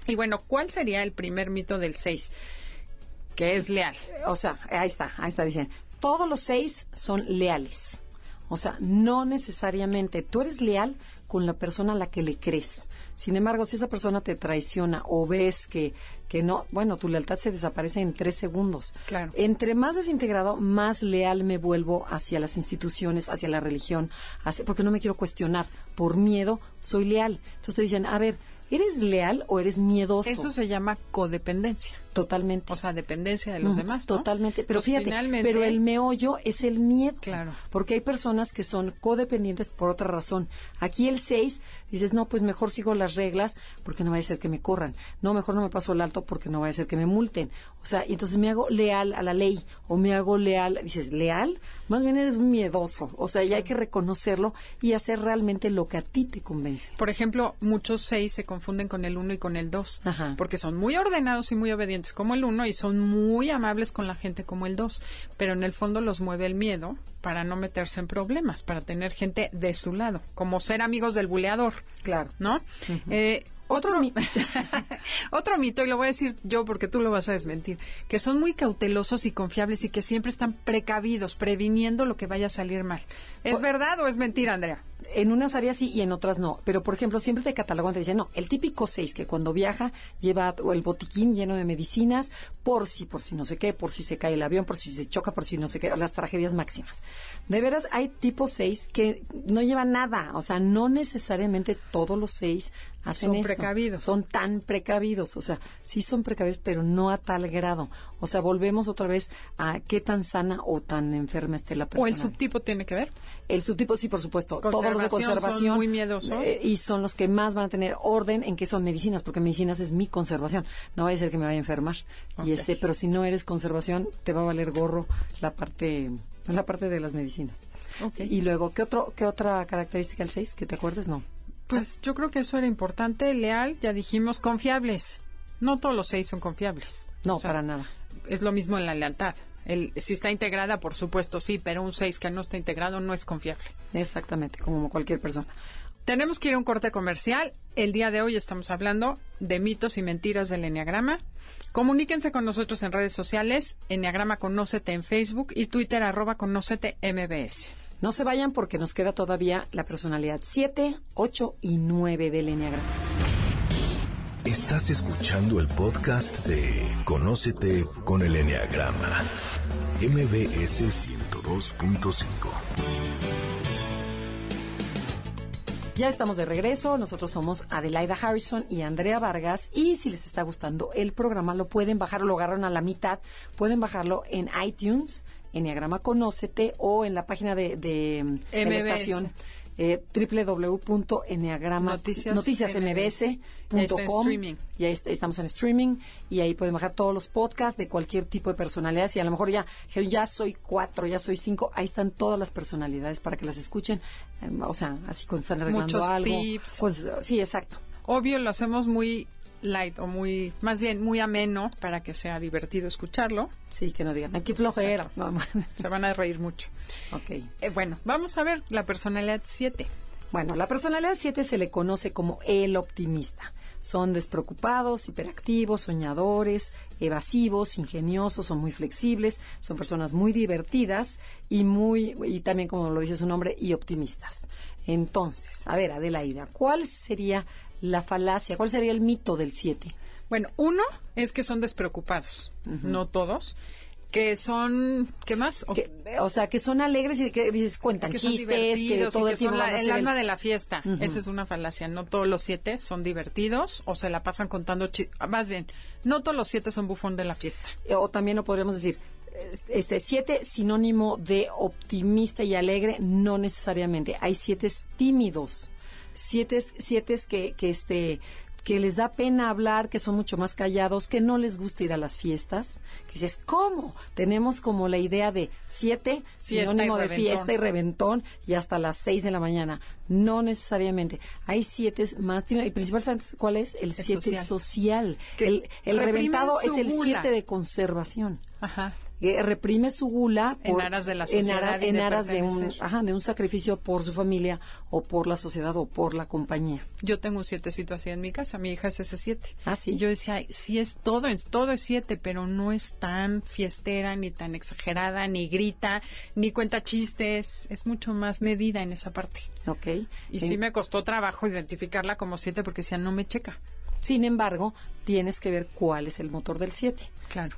Y bueno, ¿cuál sería el primer mito del 6? Que es leal. O sea, ahí está, ahí está, dicen, todos los seis son leales. O sea, no necesariamente tú eres leal con la persona a la que le crees. Sin embargo, si esa persona te traiciona o ves que, que no, bueno, tu lealtad se desaparece en tres segundos. Claro. Entre más desintegrado, más leal me vuelvo hacia las instituciones, hacia la religión, hacia, porque no me quiero cuestionar. Por miedo, soy leal. Entonces te dicen, a ver, ¿eres leal o eres miedoso? Eso se llama codependencia. Totalmente. O sea, dependencia de los demás. Totalmente. Pero fíjate, pero el meollo es el miedo. Claro. Porque hay personas que son codependientes por otra razón. Aquí el 6, dices, no, pues mejor sigo las reglas porque no va a ser que me corran. No, mejor no me paso el alto porque no va a ser que me multen. O sea, entonces me hago leal a la ley o me hago leal. Dices, ¿leal? Más bien eres un miedoso. O sea, ya hay que reconocerlo y hacer realmente lo que a ti te convence. Por ejemplo, muchos 6 se confunden con el 1 y con el 2. Porque son muy ordenados y muy obedientes como el uno y son muy amables con la gente como el dos, pero en el fondo los mueve el miedo para no meterse en problemas, para tener gente de su lado, como ser amigos del buleador. Claro. ¿No? Otro, mito. otro mito, y lo voy a decir yo porque tú lo vas a desmentir, que son muy cautelosos y confiables y que siempre están precavidos, previniendo lo que vaya a salir mal. ¿Es verdad o es mentira, Andrea? En unas áreas sí y en otras no. Pero, por ejemplo, siempre te catalogan, te dicen, no, el típico 6 que cuando viaja lleva el botiquín lleno de medicinas por si, por si no sé qué, por si se cae el avión, por si se choca, por si no sé qué, las tragedias máximas. De veras, hay tipo 6 que no llevan nada. O sea, no necesariamente todos los 6 son precavidos. Son tan precavidos, o sea, sí son precavidos, pero no a tal grado. O sea, volvemos otra vez a qué tan sana o tan enferma esté la persona. ¿O el subtipo tiene que ver? El subtipo sí, por supuesto. Todos los de conservación. Son muy miedosos. Eh, y son los que más van a tener orden en que son medicinas, porque medicinas es mi conservación. No va a ser que me vaya a enfermar. Y este, pero si no eres conservación, te va a valer gorro la parte la parte de las medicinas. Y luego, ¿qué, otro, ¿qué otra característica del 6 que te acuerdes? No. Pues yo creo que eso era importante. Leal, ya dijimos, confiables. No todos los seis son confiables. No, para nada. Es lo mismo en la lealtad. El, si está integrada, por supuesto, sí, pero un seis que no está integrado no es confiable. Exactamente, como cualquier persona. Tenemos que ir a un corte comercial. El día de hoy estamos hablando de mitos y mentiras del Enneagrama. Comuníquense con nosotros en redes sociales, Enneagrama Conócete en Facebook y Twitter arroba Conócete MBS. No se vayan porque nos queda todavía la personalidad 7, 8 y 9 del Enneagrama. Estás escuchando el podcast de Conócete con el Enneagrama, MBS 102.5. Ya estamos de regreso. Nosotros somos Adelaida Harrison y Andrea Vargas. Y si les está gustando el programa, lo pueden bajar, lo agarran a la mitad. Pueden bajarlo en iTunes, Enneagrama Conócete o en la página de, de, de la estación eh, y ahí estamos en streaming. Y ahí pueden bajar todos los podcasts de cualquier tipo de personalidades y a lo mejor ya ya soy cuatro, ya soy cinco, ahí están todas las personalidades para que las escuchen, em, o sea, así cuando están arreglando algo. Pues, sí, exacto. Obvio, lo hacemos muy light o muy, más bien muy ameno para que sea divertido escucharlo. Sí, que no digan, aquí flojera. Se van a reír mucho. Ok. Eh, bueno, vamos a ver la personalidad 7. Bueno, la personalidad 7 se le conoce como el optimista. Son despreocupados, hiperactivos, soñadores, evasivos, ingeniosos, son muy flexibles, son personas muy divertidas y muy y también como lo dice su nombre y optimistas. Entonces, a ver, Adelaida, ¿cuál sería la falacia? ¿Cuál sería el mito del 7? Bueno, uno es que son despreocupados, no todos que son ¿qué más? O, sea, que son alegres y que dices cuentan chistes, que todo el, alma de la fiesta. Esa es una falacia. No todos los siete son divertidos o se la pasan contando chistes. Más bien, no todos los siete son bufón de la fiesta. O también lo podríamos decir, este siete sinónimo de optimista y alegre, no necesariamente. Hay siete tímidos siete, siete que, que, este, que les da pena hablar, que son mucho más callados, que no les gusta ir a las fiestas, que dices, ¿cómo? Tenemos como la idea de siete, sinónimo de fiesta y reventón, y hasta las seis de la mañana. No necesariamente. Hay siete más, y principalmente, ¿cuál es? El, siete social. El, el reventado es el siete de conservación. Ajá reprime su gula en aras de la sociedad en, aras de un ajá, de un sacrificio por su familia o por la sociedad o por la compañía. Yo tengo un sietecito así en mi casa mi hija es ese siete. Ah sí. Y yo decía Ay, sí es todo es todo es siete pero no es tan fiestera ni tan exagerada ni grita ni cuenta chistes es mucho más medida en esa parte Ok. y sí me costó trabajo identificarla como siete porque decía no me checa sin embargo tienes que ver cuál es el motor del siete. Claro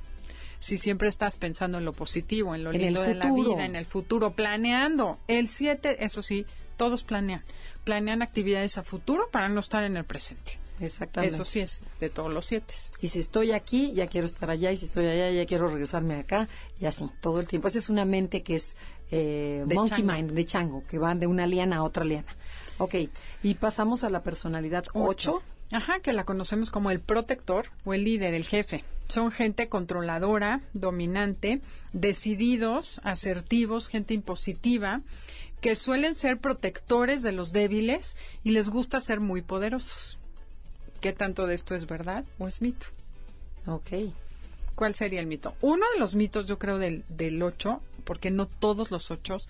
si siempre estás pensando en lo positivo, en lo lindo de la vida, en el futuro, planeando. El 7, eso sí, todos planean. Planean actividades a futuro para no estar en el presente. Exactamente. Eso sí es de todos los siete. Y si estoy aquí, ya quiero estar allá, y si estoy allá, ya quiero regresarme acá, y así, todo el tiempo. Esa es una mente que es eh, monkey mind, de chango, que van de una liana a otra liana. Ok, y pasamos a la personalidad 8. Ajá, que la conocemos como el protector o el líder, el jefe. Son gente controladora, dominante, decididos, asertivos, gente impositiva, que suelen ser protectores de los débiles y les gusta ser muy poderosos. ¿Qué tanto de esto es verdad o es mito? Ok. ¿Cuál sería el mito? Uno de los mitos, yo creo, del, del 8, porque no todos los ochos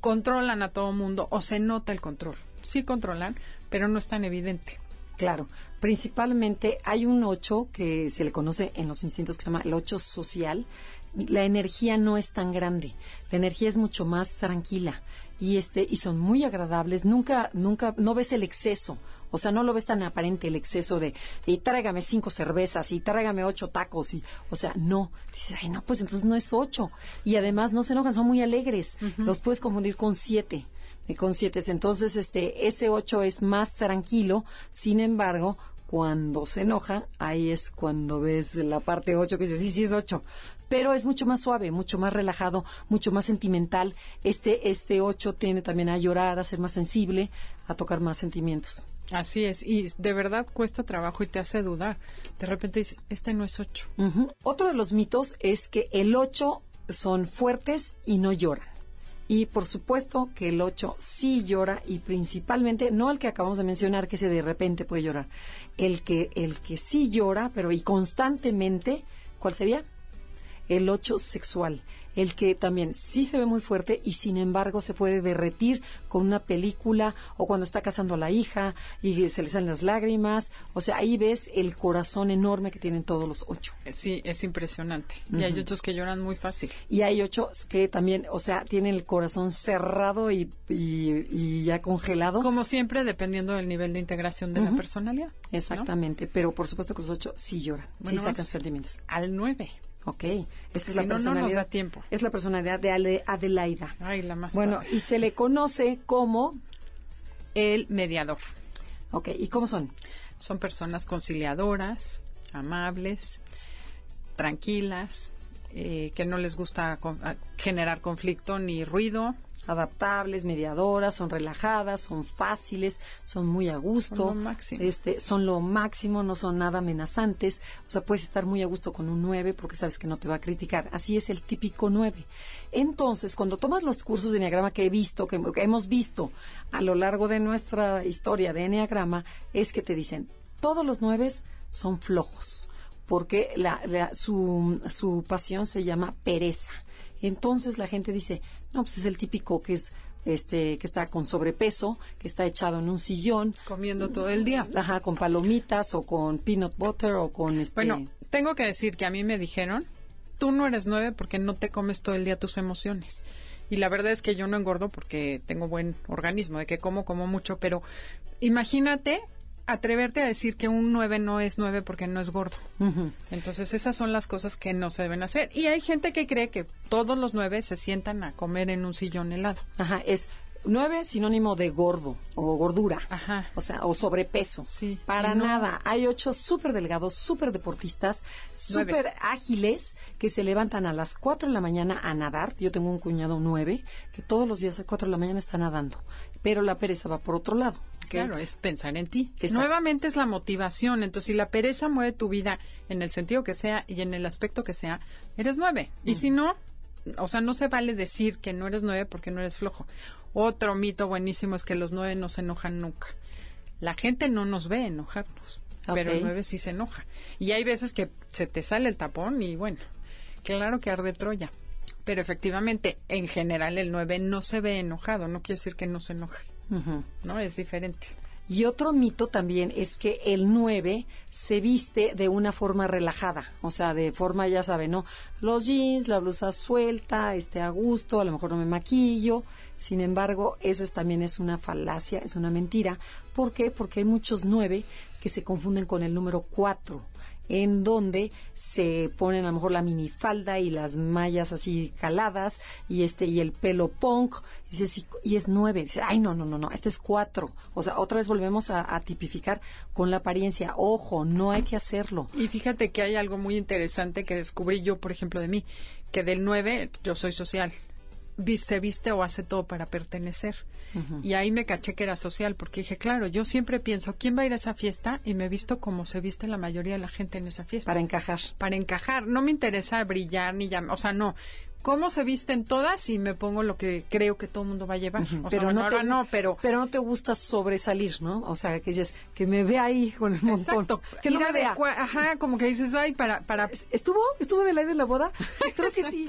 controlan a todo mundo o se nota el control. Sí controlan, pero no es tan evidente. Claro, principalmente hay un 8 que se le conoce en los instintos que se llama el 8 social. La energía no es tan grande, la energía es mucho más tranquila y este y son muy agradables. Nunca, nunca, no ves el exceso. O sea, no lo ves tan aparente el exceso de, y tráigame cinco cervezas, y tráigame ocho tacos, y, o sea, no. Dices, ay, no, pues entonces no es ocho. Y además no se enojan, son muy alegres. Los puedes confundir con siete con siete. Entonces, este, ese ocho es más tranquilo, sin embargo, cuando se enoja, ahí es cuando ves la parte ocho que dice, sí, sí es ocho. Pero es mucho más suave, mucho más relajado, mucho más sentimental. Este, este ocho tiene también a llorar, a ser más sensible, a tocar más sentimientos. Así es, y de verdad cuesta trabajo y te hace dudar. De repente dices, este no es ocho. Otro de los mitos es que el ocho son fuertes y no lloran. Y por supuesto que el 8 sí llora y principalmente, no el que acabamos de mencionar, que se de repente puede llorar, el que, el que sí llora, pero y constantemente, ¿cuál sería? El 8 sexual, el que también sí se ve muy fuerte y sin embargo se puede derretir con una película o cuando está casando a la hija y se le salen las lágrimas. O sea, ahí ves el corazón enorme que tienen todos los ocho. Sí, es impresionante. Y hay otros que lloran muy fácil. Y hay ocho que también, o sea, tienen el corazón cerrado y, ya congelado. Como siempre, dependiendo del nivel de integración de la personalidad. Exactamente, pero por supuesto que los ocho sí lloran, sí sacan sentimientos. Al nueve. Ok, esta es la personalidad. No tiempo. Es la personalidad de Adelaida. Ay, la más Bueno, y se le conoce como el mediador. Ok, ¿y cómo son? Son personas conciliadoras, amables, tranquilas, eh, que no les gusta generar conflicto ni ruido, adaptables, mediadoras, son relajadas, son fáciles, son muy a gusto. Son lo máximo. Este, son lo máximo, no son nada amenazantes. O sea, puedes estar muy a gusto con un 9 porque sabes que no te va a criticar. Así es el típico 9. Entonces, cuando tomas los cursos de Enneagrama que he visto, que, hemos visto a lo largo de nuestra historia de Enneagrama, es que te dicen, todos los 9 son flojos porque su, su pasión se llama pereza. Entonces la gente dice, no, pues es el típico que es este que está con sobrepeso, que está echado en un sillón, comiendo todo el día. Ajá, con palomitas o con peanut butter o con este Bueno, tengo que decir que a mí me dijeron, "Tú no eres nueve porque no te comes todo el día tus emociones." Y la verdad es que yo no engordo porque tengo buen organismo, de que como como mucho, pero imagínate atreverte a decir que un 9 no es 9 porque no es gordo. Entonces esas son las cosas que no se deben hacer. Y hay gente que cree que todos los 9 se sientan a comer en un sillón helado. Ajá, es 9 sinónimo de gordo o gordura. Ajá. O sea, o sobrepeso. Sí. Para nada. Hay ocho súper delgados, súper deportistas, súper ágiles que se levantan a las 4 de la mañana a nadar. Yo tengo un cuñado 9 que todos los días a 4 de la mañana está nadando. Pero la pereza va por otro lado. Claro, es pensar en ti. Nuevamente es la motivación. Entonces, si la pereza mueve tu vida en el sentido que sea y en el aspecto que sea, eres nueve. Y si no, o sea, no se vale decir que no eres nueve porque no eres flojo. Otro mito buenísimo es que los nueve no se enojan nunca. La gente no nos ve enojarnos, pero el nueve sí se enoja. Y hay veces que se te sale el tapón y bueno, claro que arde Troya. Pero efectivamente, en general, el nueve no se ve enojado. No quiere decir que no se enoje. ¿No? Es diferente. Y otro mito también es que el 9 se viste de una forma relajada, o sea, de forma, ya sabe, ¿no? Los jeans, la blusa suelta, este a gusto, a lo mejor no me maquillo. Sin embargo, eso también es una falacia, es una mentira. ¿Por qué? Porque hay muchos 9 que se confunden con el número 4 en donde se ponen a lo mejor la minifalda y las mallas así caladas y este y el pelo punk. Y, y es nueve dice ay no no no no este es cuatro o sea otra vez volvemos a, a, tipificar con la apariencia. Ojo no hay que hacerlo. Y fíjate que hay algo muy interesante que descubrí yo por ejemplo de mí que del nueve yo soy social se viste o hace todo para pertenecer. Y ahí me caché que era social, porque dije, claro, yo siempre pienso, ¿quién va a ir a esa fiesta? Y me he visto como se viste la mayoría de la gente en esa fiesta. Para encajar. Para encajar. No me interesa brillar ni llamar, o sea, no cómo se visten todas y me pongo lo que creo que todo el mundo va a llevar. pero no te, no, pero pero no te gusta sobresalir, ¿no? O sea, que dices que me vea ahí con el montón, Exacto. que no me vea. Ajá, como que dices, "Ay, para para estuvo estuvo del aire de la boda." Creo que sí.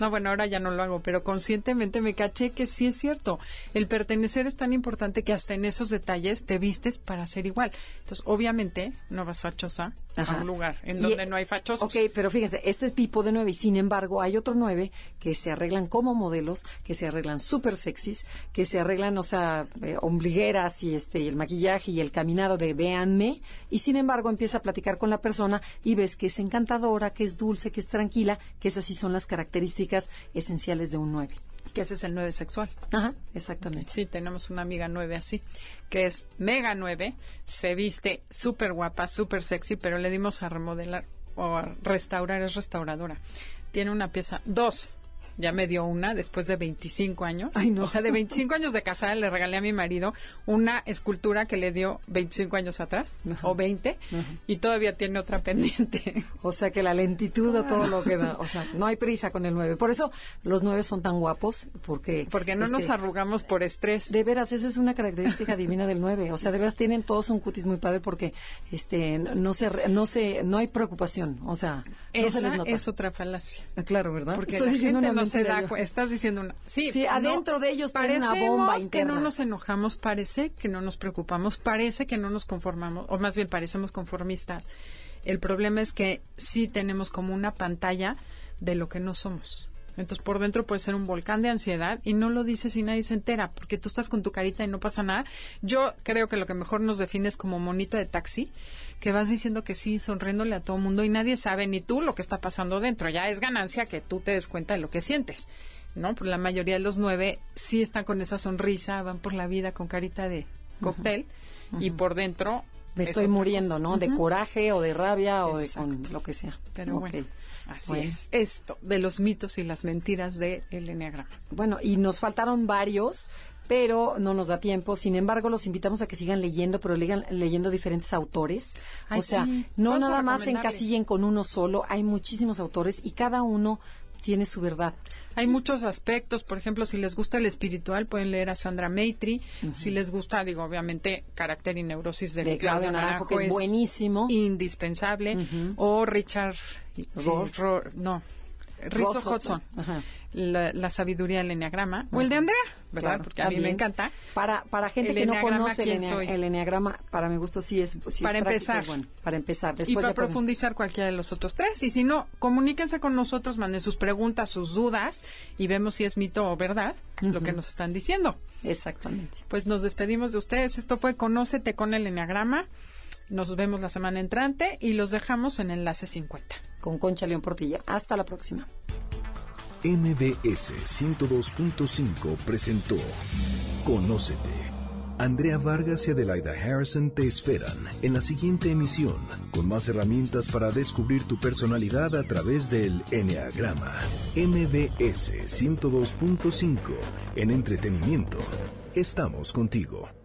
No, bueno, ahora ya no lo hago, pero conscientemente me caché que sí es cierto. El pertenecer es tan importante que hasta en esos detalles te vistes para ser igual. Entonces, obviamente, no vas fachosa a un lugar en donde no hay fachosos. Ok, pero fíjense, este tipo de nueve, y sin embargo, hay otro nueve que se arreglan como modelos, que se arreglan súper sexys, que se arreglan, o sea, eh, ombligueras y este, y el maquillaje y el caminado de véanme, y sin embargo empieza a platicar con la persona y ves que es encantadora, que es dulce, que es tranquila, que esas sí son las características esenciales de un nueve que ese es el nueve sexual. Ajá, exactamente. Sí, tenemos una amiga nueve así, que es mega nueve, se viste súper guapa, súper sexy, pero le dimos a remodelar o a restaurar, es restauradora. Tiene una pieza, dos, ya me dio una después de 25 años. Ay, no. O sea, de 25 años de casada le regalé a mi marido una escultura que le dio 25 años atrás, o 20, y todavía tiene otra pendiente. O sea que la lentitud a todo lo que da. O sea, no hay prisa con el 9. Por eso los 9 son tan guapos, porque... Porque no nos arrugamos por estrés. De veras, esa es una característica divina del 9. O sea, de veras tienen todos un cutis muy padre porque este no se no se no hay preocupación, o sea, no se les nota. es otra falacia. Ah, Claro, ¿verdad? Porque Estoy diciendo una no se da yo. cu- Estás diciendo una... Sí, Sí, adentro de ellos una bomba que interna. no nos enojamos, parece que no nos preocupamos, parece que no nos conformamos, o más bien parecemos conformistas. El problema es que sí tenemos como una pantalla de lo que no somos. Entonces, por dentro puede ser un volcán de ansiedad y no lo dices y nadie se entera, porque tú estás con tu carita y no pasa nada. Yo creo que lo que mejor nos define es como monito de taxi, que vas diciendo que sí, sonriéndole a todo mundo y nadie sabe, ni tú, lo que está pasando dentro. Ya es ganancia que tú te des cuenta de lo que sientes, ¿no? Porque la mayoría de los nueve sí están con esa sonrisa, van por la vida con carita de cóctel y por dentro... Me es estoy muriendo. ¿no? De coraje o de rabia o de con lo que sea. Pero Ok. bueno, así Bueno. es. Esto de los mitos y las mentiras del Enneagrama. Bueno, y nos faltaron varios, pero no nos da tiempo. Sin embargo, los invitamos a que sigan leyendo, pero legan, leyendo diferentes autores. Ay, o sea, sí. no nada más encasillen con uno solo. Hay muchísimos autores y cada uno tiene su verdad. Hay muchos aspectos, por ejemplo, si les gusta el espiritual, pueden leer a Sandra Maitri. Si les gusta, digo, obviamente, Carácter y Neurosis de, De Claudio Naranjo, que es buenísimo. Indispensable. O Richard no, Rizzo Hudson. Ajá. La, la sabiduría del Enneagrama. O el de Andrea, ¿verdad? Claro, Porque a mí me también. encanta. Para, para gente que no enneagrama, conoce el, ¿quién enea- soy? el enneagrama, para mi gusto sí es, sí Para empezar. bueno. Para empezar. y Después para ya pueden- profundizar cualquiera de los otros tres. Y si no, comuníquense con nosotros, manden sus preguntas, sus dudas y vemos si es mito o verdad lo que nos están diciendo. Exactamente. Pues nos despedimos de ustedes. Esto fue Conócete con el Enneagrama. Nos vemos la semana entrante y los dejamos en enlace 50. Con Concha León Portilla. Hasta la próxima. MBS 102.5 presentó Conócete. Andrea Vargas y Adelaida Harrison te esperan en la siguiente emisión con más herramientas para descubrir tu personalidad a través del Enneagrama. MBS 102.5 en entretenimiento. Estamos contigo.